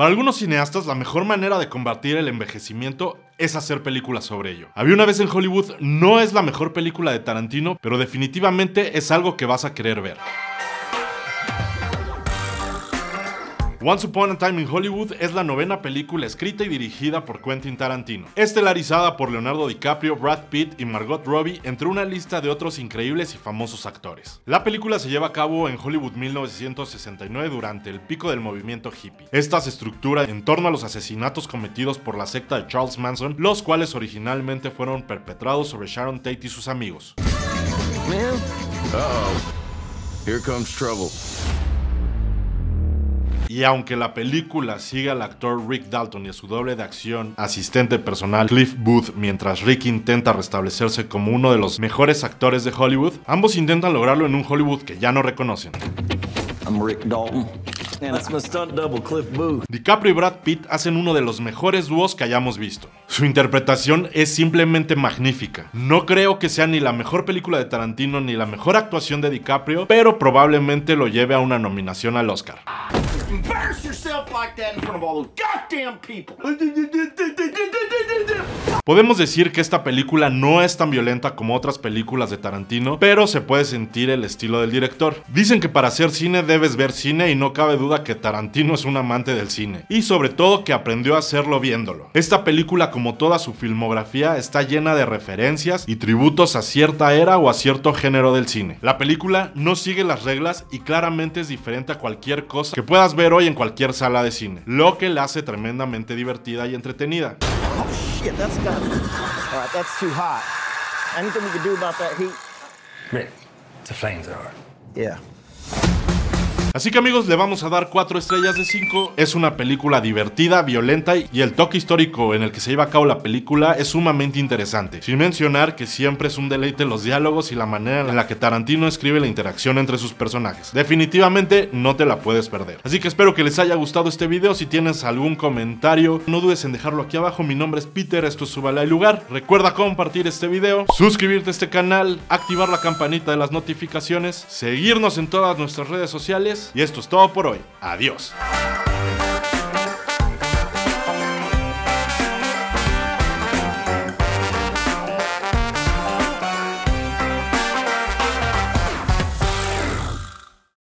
Para algunos cineastas, la mejor manera de combatir el envejecimiento es hacer películas sobre ello. Había una vez en Hollywood no es la mejor película de Tarantino, pero definitivamente es algo que vas a querer ver. Once Upon a Time in Hollywood es la novena película escrita y dirigida por Quentin Tarantino, estelarizada por Leonardo DiCaprio, Brad Pitt y Margot Robbie, entre una lista de otros increíbles y famosos actores. La película se lleva a cabo en Hollywood 1969 durante el pico del movimiento hippie. Esta se estructura en torno a los asesinatos cometidos por la secta de Charles Manson, los cuales originalmente fueron perpetrados sobre Sharon Tate y sus amigos. Here comes trouble. Y aunque la película sigue al actor Rick Dalton y a su doble de acción, asistente personal Cliff Booth, mientras Rick intenta restablecerse como uno de los mejores actores de Hollywood, ambos intentan lograrlo en un Hollywood que ya no reconocen. I'm Rick Dalton. And that's my stunt double, Cliff Booth. DiCaprio y Brad Pitt hacen uno de los mejores dúos que hayamos visto. Su interpretación es simplemente magnífica. No creo que sea ni la mejor película de Tarantino ni la mejor actuación de DiCaprio, pero probablemente lo lleve a una nominación al Oscar. Embarrass yourself like that in front of all those goddamn people. Podemos decir que esta película no es tan violenta como otras películas de Tarantino, pero se puede sentir el estilo del director. Dicen que para hacer cine debes ver cine y no cabe duda que Tarantino es un amante del cine, y sobre todo que aprendió a hacerlo viéndolo. Esta película, como toda su filmografía, está llena de referencias y tributos a cierta era o a cierto género del cine. La película no sigue las reglas y claramente es diferente a cualquier cosa que puedas ver hoy en cualquier sala de cine, lo que la hace tremendamente divertida y entretenida. Shit, that's got. All right, that's too hot. Anything we can do about that heat? Rick, it's a flamethrower. Yeah. Así que amigos, le vamos a dar 4 estrellas de 5. Es una película divertida, violenta y el toque histórico en el que se lleva a cabo la película es sumamente interesante. Sin mencionar que siempre es un deleite los diálogos y la manera en la que Tarantino escribe la interacción entre sus personajes. Definitivamente no te la puedes perder. Así que espero que les haya gustado este video. Si tienes algún comentario, no dudes en dejarlo aquí abajo. Mi nombre es Peter, esto es Subala el lugar. Recuerda compartir este video, suscribirte a este canal, activar la campanita de las notificaciones, seguirnos en todas nuestras redes sociales y esto es todo por hoy. Adiós.